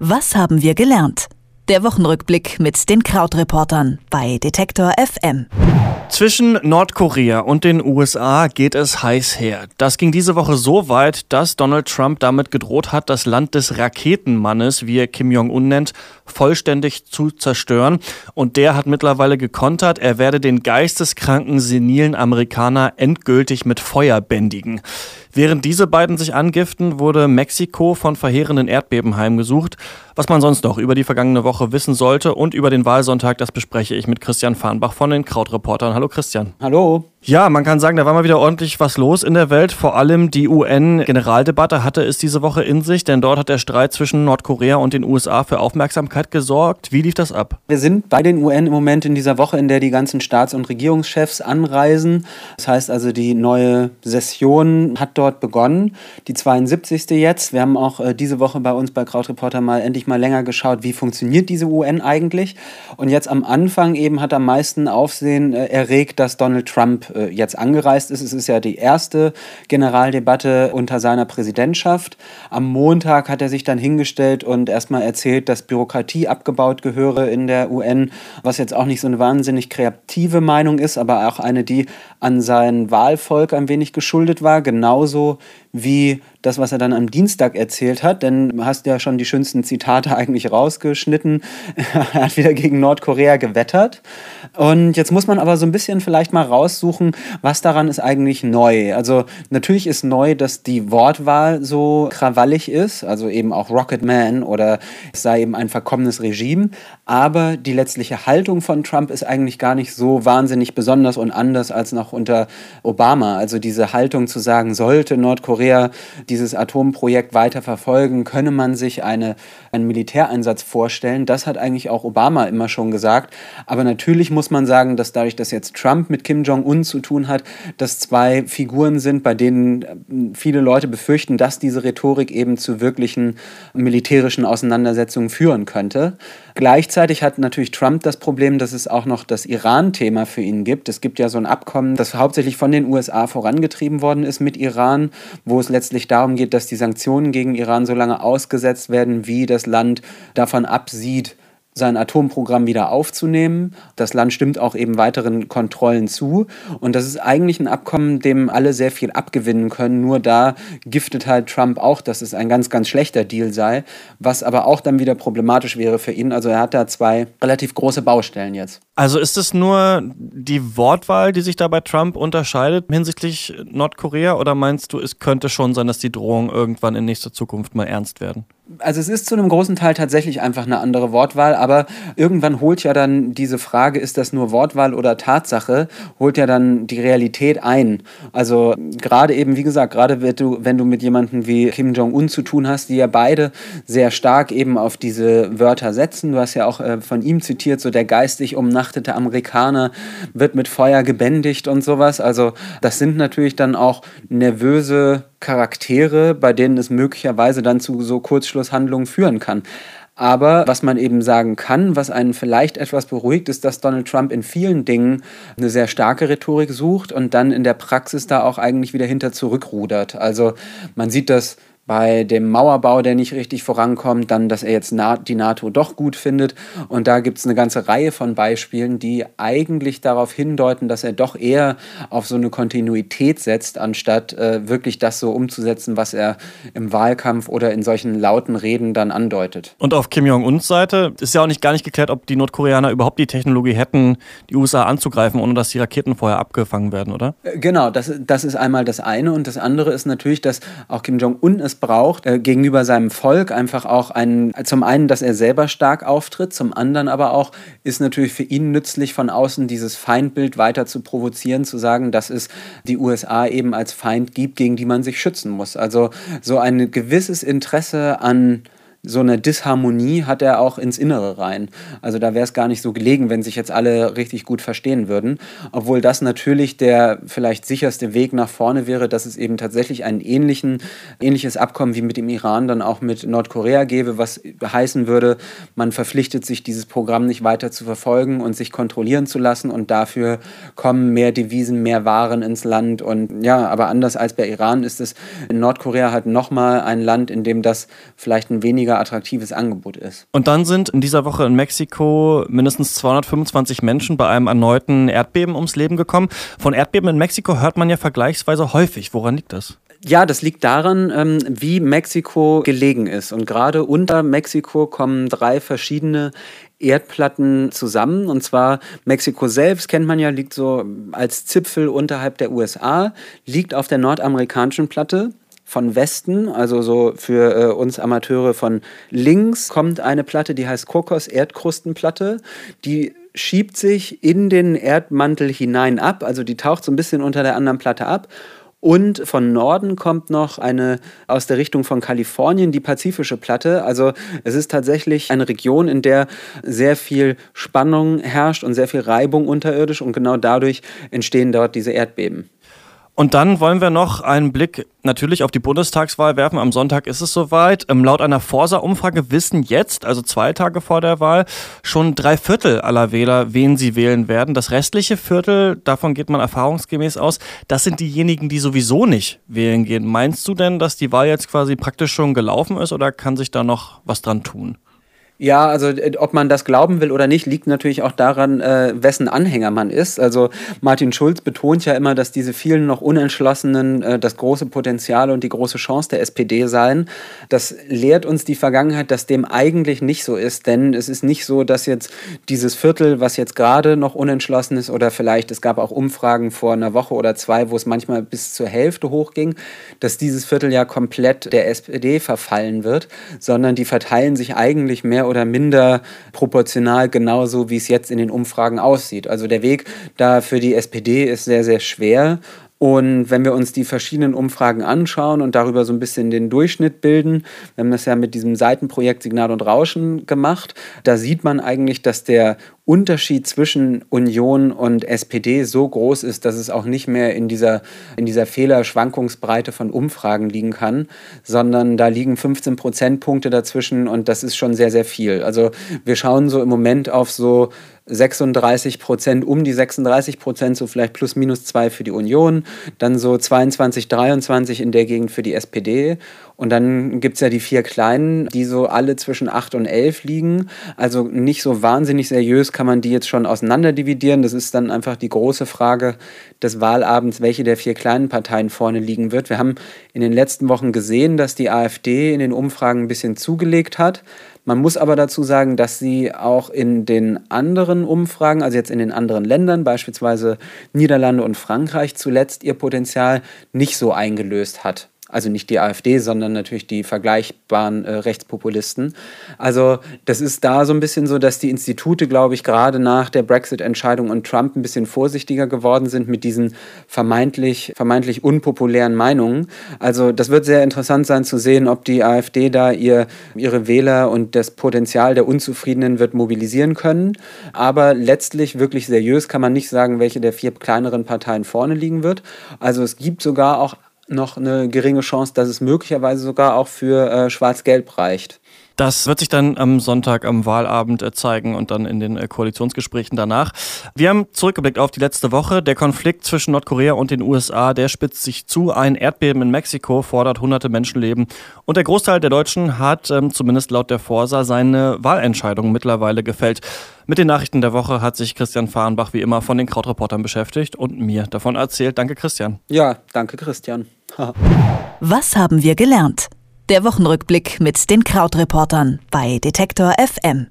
Was haben wir gelernt? Der Wochenrückblick mit den Krautreportern bei Detektor FM. Zwischen Nordkorea und den USA geht es heiß her. Das ging diese Woche so weit, dass Donald Trump damit gedroht hat, das Land des Raketenmannes, wie er Kim Jong-un nennt, vollständig zu zerstören. Und der hat mittlerweile gekontert, er werde den geisteskranken, senilen Amerikaner endgültig mit Feuer bändigen. Während diese beiden sich angiften, wurde Mexiko von verheerenden Erdbeben heimgesucht. Was man sonst noch über die vergangene Woche wissen sollte und über den Wahlsonntag, das bespreche ich mit Christian Farnbach von den Krautreportern. Hallo Christian. Hallo. Ja, man kann sagen, da war mal wieder ordentlich was los in der Welt. Vor allem die UN-Generaldebatte hatte es diese Woche in sich, denn dort hat der Streit zwischen Nordkorea und den USA für Aufmerksamkeit gesorgt. Wie lief das ab? Wir sind bei den UN im Moment in dieser Woche, in der die ganzen Staats- und Regierungschefs anreisen. Das heißt also, die neue Session hat dort begonnen, die 72. jetzt. Wir haben auch äh, diese Woche bei uns bei Krautreporter mal endlich mal länger geschaut, wie funktioniert diese UN eigentlich. Und jetzt am Anfang eben hat am meisten Aufsehen äh, erregt, dass Donald Trump äh, jetzt angereist ist. Es ist ja die erste Generaldebatte unter seiner Präsidentschaft. Am Montag hat er sich dann hingestellt und erstmal erzählt, dass Bürokratie abgebaut gehöre in der UN, was jetzt auch nicht so eine wahnsinnig kreative Meinung ist, aber auch eine, die an sein Wahlvolk ein wenig geschuldet war, genauso wie das, was er dann am Dienstag erzählt hat, denn du hast ja schon die schönsten Zitate eigentlich rausgeschnitten. er hat wieder gegen Nordkorea gewettert. Und jetzt muss man aber so ein bisschen vielleicht mal raussuchen, was daran ist eigentlich neu. Also natürlich ist neu, dass die Wortwahl so krawallig ist, also eben auch Rocket Man oder es sei eben ein verkommenes Regime. Aber die letztliche Haltung von Trump ist eigentlich gar nicht so wahnsinnig besonders und anders als noch unter Obama. Also diese Haltung zu sagen, sollte Nordkorea dieses Atomprojekt weiter verfolgen, könne man sich eine, einen Militäreinsatz vorstellen. Das hat eigentlich auch Obama immer schon gesagt. Aber natürlich muss man sagen, dass dadurch, dass jetzt Trump mit Kim Jong-un zu tun hat, dass zwei Figuren sind, bei denen äh, viele Leute befürchten, dass diese Rhetorik eben zu wirklichen militärischen Auseinandersetzungen führen könnte. Gleichzeitig hat natürlich Trump das Problem, dass es auch noch das Iran-Thema für ihn gibt. Es gibt ja so ein Abkommen, das hauptsächlich von den USA vorangetrieben worden ist mit Iran, wo es letztlich darum geht, dass die Sanktionen gegen Iran so lange ausgesetzt werden, wie das Land davon absieht, sein Atomprogramm wieder aufzunehmen. Das Land stimmt auch eben weiteren Kontrollen zu. Und das ist eigentlich ein Abkommen, dem alle sehr viel abgewinnen können. Nur da giftet halt Trump auch, dass es ein ganz, ganz schlechter Deal sei, was aber auch dann wieder problematisch wäre für ihn. Also er hat da zwei relativ große Baustellen jetzt. Also ist es nur die Wortwahl, die sich da bei Trump unterscheidet hinsichtlich Nordkorea? Oder meinst du, es könnte schon sein, dass die Drohungen irgendwann in nächster Zukunft mal ernst werden? Also es ist zu einem großen Teil tatsächlich einfach eine andere Wortwahl, aber irgendwann holt ja dann diese Frage, ist das nur Wortwahl oder Tatsache, holt ja dann die Realität ein. Also gerade eben, wie gesagt, gerade wenn du, wenn du mit jemandem wie Kim Jong-un zu tun hast, die ja beide sehr stark eben auf diese Wörter setzen. Du hast ja auch äh, von ihm zitiert, so der geistig umnachtete Amerikaner wird mit Feuer gebändigt und sowas. Also das sind natürlich dann auch nervöse Charaktere, bei denen es möglicherweise dann zu so Kurzschlusshandlungen führen kann. Aber was man eben sagen kann, was einen vielleicht etwas beruhigt, ist, dass Donald Trump in vielen Dingen eine sehr starke Rhetorik sucht und dann in der Praxis da auch eigentlich wieder hinter zurückrudert. Also man sieht das bei dem Mauerbau, der nicht richtig vorankommt, dann, dass er jetzt die NATO doch gut findet. Und da gibt es eine ganze Reihe von Beispielen, die eigentlich darauf hindeuten, dass er doch eher auf so eine Kontinuität setzt, anstatt äh, wirklich das so umzusetzen, was er im Wahlkampf oder in solchen lauten Reden dann andeutet. Und auf Kim Jong-uns Seite ist ja auch nicht gar nicht geklärt, ob die Nordkoreaner überhaupt die Technologie hätten, die USA anzugreifen, ohne dass die Raketen vorher abgefangen werden, oder? Äh, genau, das, das ist einmal das eine. Und das andere ist natürlich, dass auch Kim Jong-un es braucht äh, gegenüber seinem Volk einfach auch einen, zum einen, dass er selber stark auftritt, zum anderen aber auch ist natürlich für ihn nützlich von außen dieses Feindbild weiter zu provozieren, zu sagen, dass es die USA eben als Feind gibt, gegen die man sich schützen muss. Also so ein gewisses Interesse an so eine Disharmonie hat er auch ins Innere rein. Also da wäre es gar nicht so gelegen, wenn sich jetzt alle richtig gut verstehen würden. Obwohl das natürlich der vielleicht sicherste Weg nach vorne wäre, dass es eben tatsächlich ein ähnlichen, ähnliches Abkommen wie mit dem Iran dann auch mit Nordkorea gäbe, was heißen würde, man verpflichtet sich, dieses Programm nicht weiter zu verfolgen und sich kontrollieren zu lassen und dafür kommen mehr Devisen, mehr Waren ins Land. Und ja, aber anders als bei Iran ist es in Nordkorea halt nochmal ein Land, in dem das vielleicht ein weniger weniger attraktives Angebot ist. Und dann sind in dieser Woche in Mexiko mindestens 225 Menschen bei einem erneuten Erdbeben ums Leben gekommen. Von Erdbeben in Mexiko hört man ja vergleichsweise häufig. Woran liegt das? Ja, das liegt daran, ähm, wie Mexiko gelegen ist. Und gerade unter Mexiko kommen drei verschiedene Erdplatten zusammen. Und zwar Mexiko selbst, kennt man ja, liegt so als Zipfel unterhalb der USA, liegt auf der nordamerikanischen Platte von Westen, also so für äh, uns Amateure von links, kommt eine Platte, die heißt Kokos Erdkrustenplatte. Die schiebt sich in den Erdmantel hinein ab, also die taucht so ein bisschen unter der anderen Platte ab und von Norden kommt noch eine aus der Richtung von Kalifornien, die pazifische Platte. Also es ist tatsächlich eine Region, in der sehr viel Spannung herrscht und sehr viel Reibung unterirdisch und genau dadurch entstehen dort diese Erdbeben. Und dann wollen wir noch einen Blick natürlich auf die Bundestagswahl werfen. Am Sonntag ist es soweit. Ähm, laut einer Forsa-Umfrage wissen jetzt, also zwei Tage vor der Wahl, schon drei Viertel aller Wähler, wen sie wählen werden. Das restliche Viertel, davon geht man erfahrungsgemäß aus, das sind diejenigen, die sowieso nicht wählen gehen. Meinst du denn, dass die Wahl jetzt quasi praktisch schon gelaufen ist oder kann sich da noch was dran tun? Ja, also äh, ob man das glauben will oder nicht, liegt natürlich auch daran, äh, wessen Anhänger man ist. Also Martin Schulz betont ja immer, dass diese vielen noch Unentschlossenen äh, das große Potenzial und die große Chance der SPD seien. Das lehrt uns die Vergangenheit, dass dem eigentlich nicht so ist, denn es ist nicht so, dass jetzt dieses Viertel, was jetzt gerade noch unentschlossen ist, oder vielleicht es gab auch Umfragen vor einer Woche oder zwei, wo es manchmal bis zur Hälfte hochging, dass dieses Viertel ja komplett der SPD verfallen wird, sondern die verteilen sich eigentlich mehr oder minder proportional genauso, wie es jetzt in den Umfragen aussieht. Also der Weg da für die SPD ist sehr, sehr schwer. Und wenn wir uns die verschiedenen Umfragen anschauen und darüber so ein bisschen den Durchschnitt bilden, wir haben das ja mit diesem Seitenprojekt Signal und Rauschen gemacht, da sieht man eigentlich, dass der Unterschied zwischen Union und SPD so groß ist, dass es auch nicht mehr in dieser, in dieser Fehlerschwankungsbreite von Umfragen liegen kann, sondern da liegen 15 Prozentpunkte dazwischen und das ist schon sehr, sehr viel. Also wir schauen so im Moment auf so 36 Prozent, um die 36 Prozent, so vielleicht plus minus zwei für die Union, dann so 22, 23 in der Gegend für die SPD und dann gibt es ja die vier kleinen, die so alle zwischen 8 und 11 liegen. Also nicht so wahnsinnig seriös kann man die jetzt schon auseinander dividieren. Das ist dann einfach die große Frage des Wahlabends, welche der vier kleinen Parteien vorne liegen wird. Wir haben in den letzten Wochen gesehen, dass die AfD in den Umfragen ein bisschen zugelegt hat. Man muss aber dazu sagen, dass sie auch in den anderen Umfragen, also jetzt in den anderen Ländern, beispielsweise Niederlande und Frankreich, zuletzt ihr Potenzial nicht so eingelöst hat also nicht die AfD, sondern natürlich die vergleichbaren äh, Rechtspopulisten. Also das ist da so ein bisschen so, dass die Institute, glaube ich, gerade nach der Brexit-Entscheidung und Trump ein bisschen vorsichtiger geworden sind mit diesen vermeintlich, vermeintlich unpopulären Meinungen. Also das wird sehr interessant sein zu sehen, ob die AfD da ihr, ihre Wähler und das Potenzial der Unzufriedenen wird mobilisieren können. Aber letztlich wirklich seriös kann man nicht sagen, welche der vier kleineren Parteien vorne liegen wird. Also es gibt sogar auch noch eine geringe Chance, dass es möglicherweise sogar auch für äh, Schwarz-Gelb reicht. Das wird sich dann am Sonntag am Wahlabend äh, zeigen und dann in den äh, Koalitionsgesprächen danach. Wir haben zurückgeblickt auf die letzte Woche. Der Konflikt zwischen Nordkorea und den USA, der spitzt sich zu. Ein Erdbeben in Mexiko fordert hunderte Menschenleben. Und der Großteil der Deutschen hat, ähm, zumindest laut der Forsa, seine Wahlentscheidung mittlerweile gefällt. Mit den Nachrichten der Woche hat sich Christian Fahrenbach wie immer von den Krautreportern beschäftigt und mir davon erzählt. Danke, Christian. Ja, danke, Christian. Was haben wir gelernt? Der Wochenrückblick mit den Krautreportern bei Detektor FM.